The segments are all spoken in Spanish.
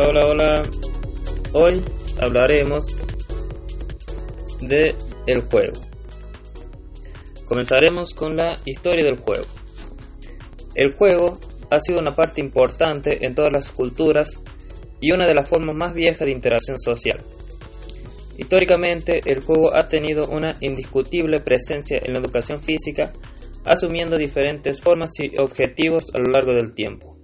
Hola, hola, hola. Hoy hablaremos de el juego. Comenzaremos con la historia del juego. El juego ha sido una parte importante en todas las culturas y una de las formas más viejas de interacción social. Históricamente, el juego ha tenido una indiscutible presencia en la educación física, asumiendo diferentes formas y objetivos a lo largo del tiempo.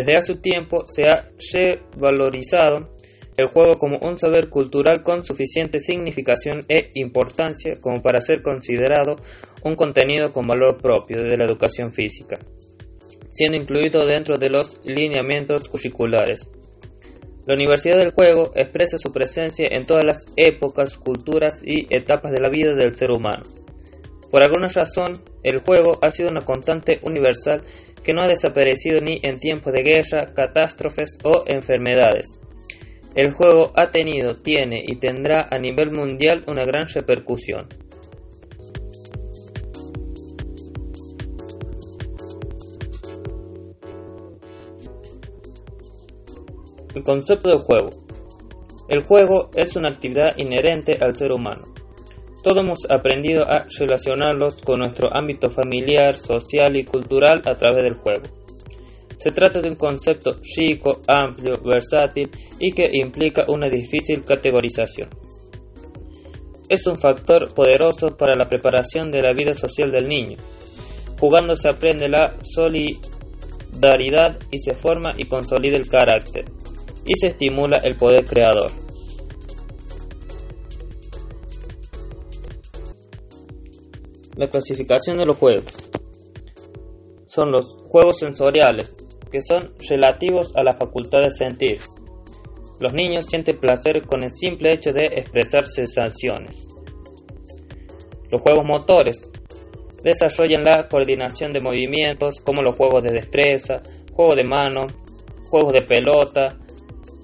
Desde hace tiempo se ha revalorizado el juego como un saber cultural con suficiente significación e importancia como para ser considerado un contenido con valor propio de la educación física, siendo incluido dentro de los lineamientos curriculares. La Universidad del Juego expresa su presencia en todas las épocas, culturas y etapas de la vida del ser humano. Por alguna razón, el juego ha sido una constante universal que no ha desaparecido ni en tiempos de guerra, catástrofes o enfermedades. El juego ha tenido, tiene y tendrá a nivel mundial una gran repercusión. El concepto de juego. El juego es una actividad inherente al ser humano. Todos hemos aprendido a relacionarlos con nuestro ámbito familiar, social y cultural a través del juego. Se trata de un concepto chico, amplio, versátil y que implica una difícil categorización. Es un factor poderoso para la preparación de la vida social del niño. Jugando se aprende la solidaridad y se forma y consolida el carácter, y se estimula el poder creador. La clasificación de los juegos son los juegos sensoriales, que son relativos a la facultad de sentir. Los niños sienten placer con el simple hecho de expresar sensaciones. Los juegos motores desarrollan la coordinación de movimientos como los juegos de destreza, juegos de mano, juegos de pelota,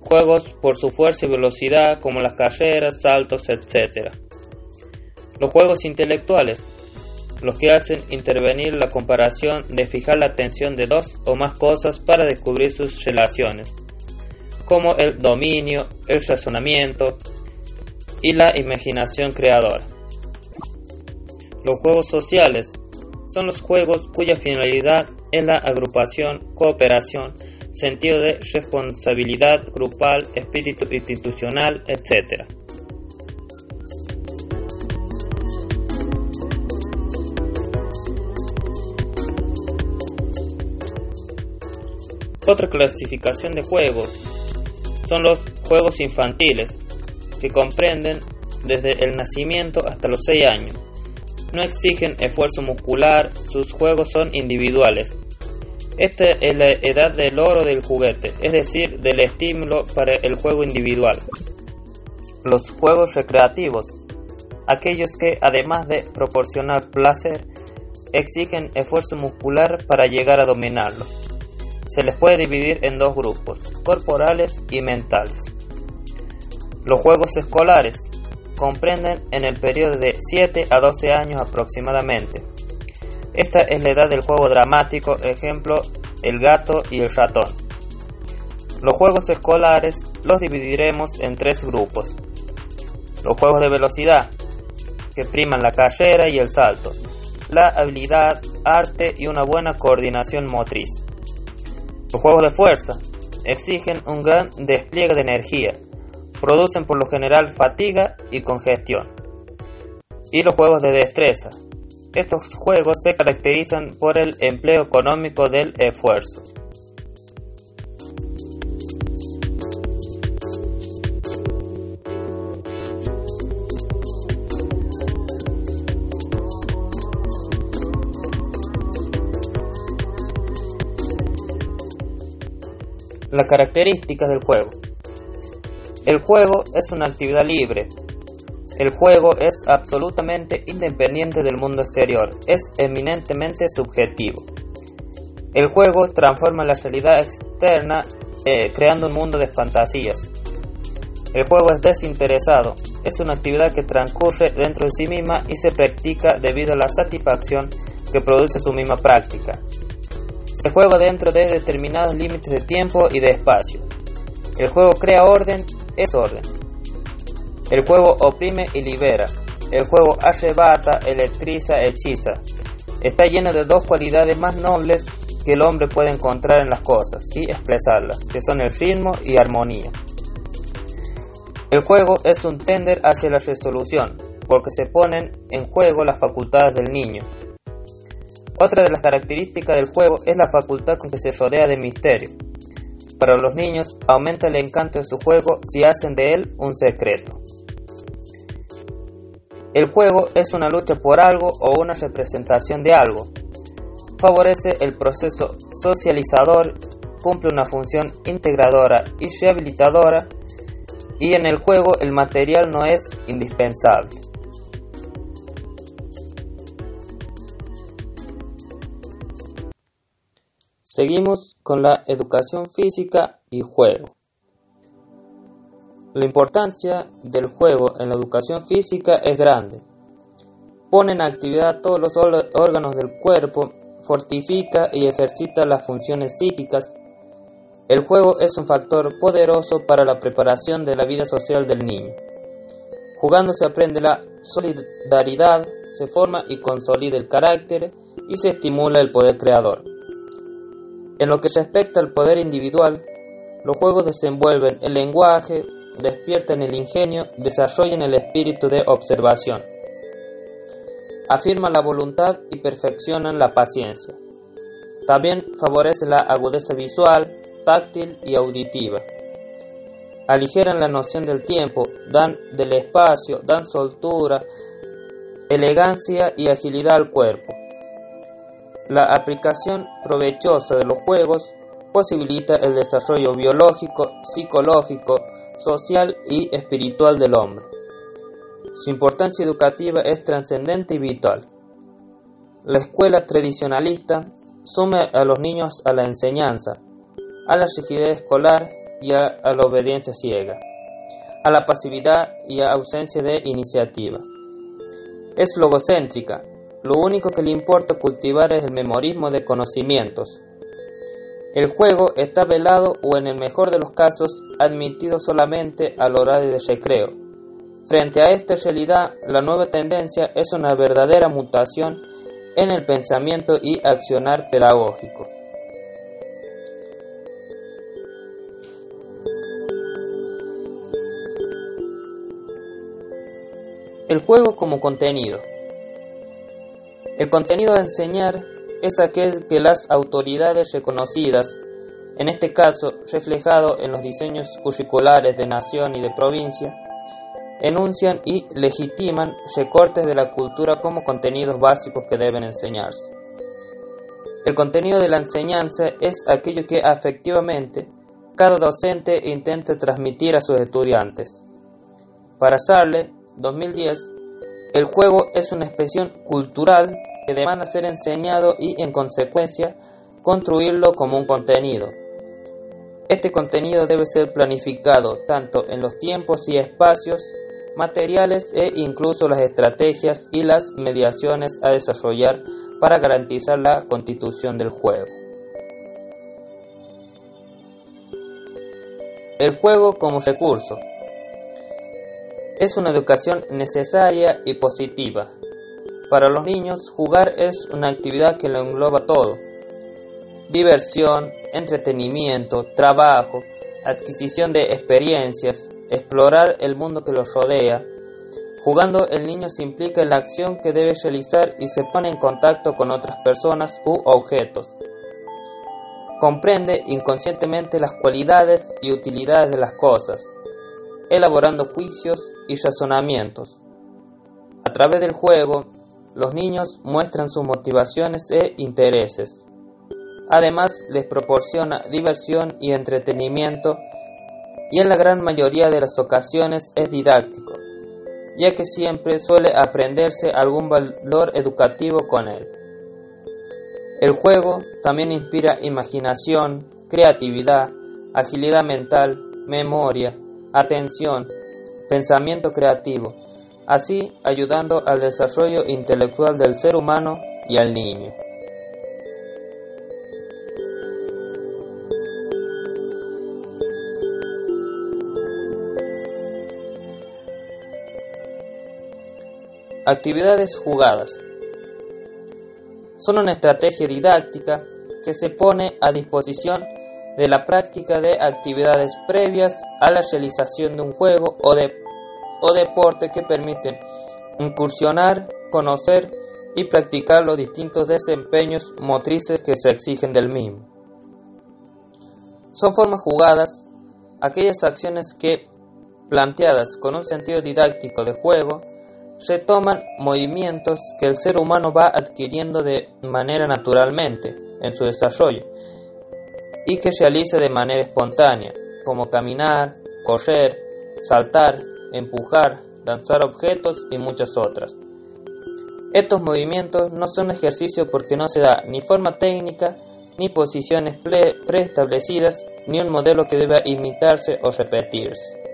juegos por su fuerza y velocidad como las carreras, saltos, etc. Los juegos intelectuales los que hacen intervenir la comparación de fijar la atención de dos o más cosas para descubrir sus relaciones, como el dominio, el razonamiento y la imaginación creadora. Los juegos sociales son los juegos cuya finalidad es la agrupación, cooperación, sentido de responsabilidad grupal, espíritu institucional, etc. Otra clasificación de juegos son los juegos infantiles, que comprenden desde el nacimiento hasta los 6 años. No exigen esfuerzo muscular, sus juegos son individuales. Esta es la edad del oro del juguete, es decir, del estímulo para el juego individual. Los juegos recreativos, aquellos que además de proporcionar placer, exigen esfuerzo muscular para llegar a dominarlo. Se les puede dividir en dos grupos, corporales y mentales. Los juegos escolares comprenden en el periodo de 7 a 12 años aproximadamente. Esta es la edad del juego dramático, ejemplo, el gato y el ratón. Los juegos escolares los dividiremos en tres grupos. Los juegos de velocidad, que priman la carrera y el salto, la habilidad, arte y una buena coordinación motriz. Los juegos de fuerza exigen un gran despliegue de energía, producen por lo general fatiga y congestión. Y los juegos de destreza. Estos juegos se caracterizan por el empleo económico del esfuerzo. Las características del juego. El juego es una actividad libre. El juego es absolutamente independiente del mundo exterior. Es eminentemente subjetivo. El juego transforma la realidad externa eh, creando un mundo de fantasías. El juego es desinteresado. Es una actividad que transcurre dentro de sí misma y se practica debido a la satisfacción que produce su misma práctica. Se juega dentro de determinados límites de tiempo y de espacio. El juego crea orden, es orden. El juego oprime y libera. El juego arrebata, electriza, hechiza. Está lleno de dos cualidades más nobles que el hombre puede encontrar en las cosas y expresarlas, que son el ritmo y armonía. El juego es un tender hacia la resolución, porque se ponen en juego las facultades del niño. Otra de las características del juego es la facultad con que se rodea de misterio. Para los niños aumenta el encanto de su juego si hacen de él un secreto. El juego es una lucha por algo o una representación de algo. Favorece el proceso socializador, cumple una función integradora y rehabilitadora y en el juego el material no es indispensable. Seguimos con la educación física y juego. La importancia del juego en la educación física es grande. Pone en actividad todos los órganos del cuerpo, fortifica y ejercita las funciones psíquicas el juego es un factor poderoso para la preparación de la vida social del niño. Jugando se aprende la solidaridad, se forma y consolida el carácter y se estimula el poder creador. En lo que respecta al poder individual, los juegos desenvuelven el lenguaje, despiertan el ingenio, desarrollan el espíritu de observación, afirman la voluntad y perfeccionan la paciencia. También favorece la agudeza visual, táctil y auditiva. Aligeran la noción del tiempo, dan del espacio, dan soltura, elegancia y agilidad al cuerpo. La aplicación provechosa de los juegos posibilita el desarrollo biológico, psicológico, social y espiritual del hombre. Su importancia educativa es trascendente y vital. La escuela tradicionalista sume a los niños a la enseñanza, a la rigidez escolar y a, la obediencia ciega, a la pasividad y a ausencia de iniciativa. Es logocéntrica, lo único que le importa cultivar es el memorismo de conocimientos. El juego está velado o en el mejor de los casos admitido solamente al horario de recreo. Frente a esta realidad, la nueva tendencia es una verdadera mutación en el pensamiento y accionar pedagógico. El juego como contenido. El contenido a enseñar es aquel que las autoridades reconocidas, en este caso reflejado en los diseños curriculares de nación y de provincia, enuncian y legitiman recortes de la cultura como contenidos básicos que deben enseñarse. El contenido de la enseñanza es aquello que afectivamente cada docente intenta transmitir a sus estudiantes. Para Sarle, 2010, el juego es una expresión cultural que demanda ser enseñado y, en consecuencia, construirlo como un contenido. Este contenido debe ser planificado tanto en los tiempos y espacios materiales e incluso las estrategias y las mediaciones a desarrollar para garantizar la constitución del juego. El juego como recurso. Es una educación necesaria y positiva. Para los niños, jugar es una actividad que lo engloba todo. Diversión, entretenimiento, trabajo, adquisición de experiencias, explorar el mundo que los rodea. Jugando el niño se implica en la acción que debe realizar y se pone en contacto con otras personas u objetos. Comprende inconscientemente las cualidades y utilidades de las cosas elaborando juicios y razonamientos. A través del juego, los niños muestran sus motivaciones e intereses. Además, les proporciona diversión y entretenimiento y en la gran mayoría de las ocasiones es didáctico, ya que siempre suele aprenderse algún valor educativo con él. El juego también inspira imaginación, creatividad, agilidad mental, memoria, atención, pensamiento creativo, así ayudando al desarrollo intelectual del ser humano y al niño. Actividades jugadas. Son una estrategia didáctica que se pone a disposición de la práctica de actividades previas a la realización de un juego o, de, o deporte que permiten incursionar, conocer y practicar los distintos desempeños motrices que se exigen del mismo. Son formas jugadas aquellas acciones que, planteadas con un sentido didáctico de juego, retoman movimientos que el ser humano va adquiriendo de manera naturalmente en su desarrollo y que realiza de manera espontánea, como caminar, correr, saltar, empujar, danzar objetos y muchas otras. Estos movimientos no son ejercicios porque no se da ni forma técnica, ni posiciones preestablecidas, ni un modelo que deba imitarse o repetirse.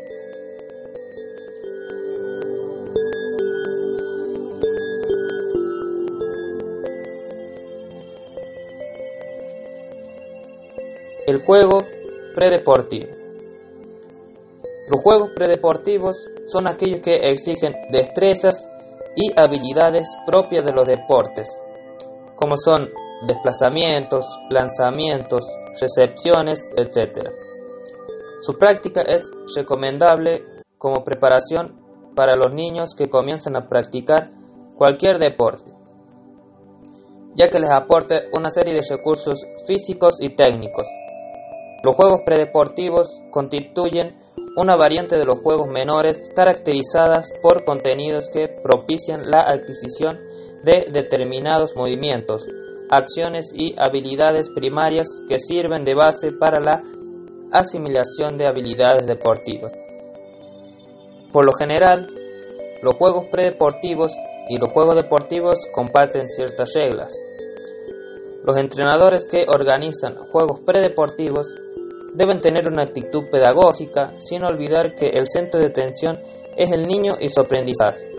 El juego predeportivo. Los juegos predeportivos son aquellos que exigen destrezas y habilidades propias de los deportes, como son desplazamientos, lanzamientos, recepciones, etc. Su práctica es recomendable como preparación para los niños que comienzan a practicar cualquier deporte, ya que les aporta una serie de recursos físicos y técnicos los juegos predeportivos constituyen una variante de los juegos menores caracterizadas por contenidos que propician la adquisición de determinados movimientos, acciones y habilidades primarias que sirven de base para la asimilación de habilidades deportivas. Por lo general, los juegos predeportivos y los juegos deportivos comparten ciertas reglas. Los entrenadores que organizan juegos predeportivos deben tener una actitud pedagógica sin olvidar que el centro de atención es el niño y su aprendizaje.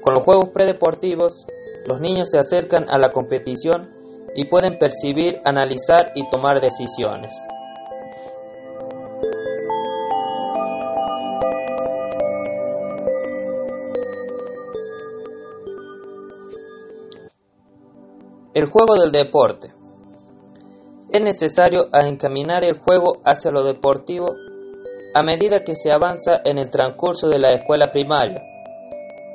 Con los juegos predeportivos, los niños se acercan a la competición y pueden percibir, analizar y tomar decisiones. El juego del deporte es necesario encaminar el juego hacia lo deportivo a medida que se avanza en el transcurso de la escuela primaria,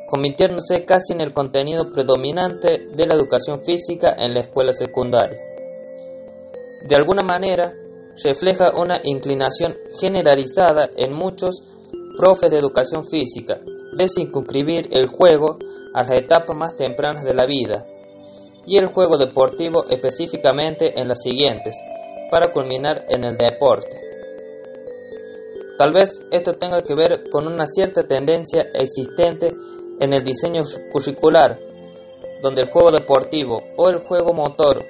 convirtiéndose casi en el contenido predominante de la educación física en la escuela secundaria. De alguna manera, refleja una inclinación generalizada en muchos profes de educación física de circunscribir el juego a las etapas más tempranas de la vida, y el juego deportivo específicamente en las siguientes, para culminar en el deporte. Tal vez esto tenga que ver con una cierta tendencia existente en el diseño curricular, donde el juego deportivo o el juego motor,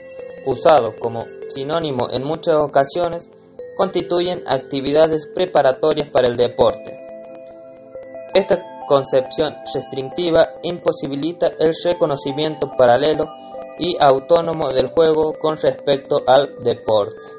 usado como sinónimo en muchas ocasiones, constituyen actividades preparatorias para el deporte. Esta concepción restrictiva imposibilita el reconocimiento paralelo y autónomo del juego con respecto al deporte.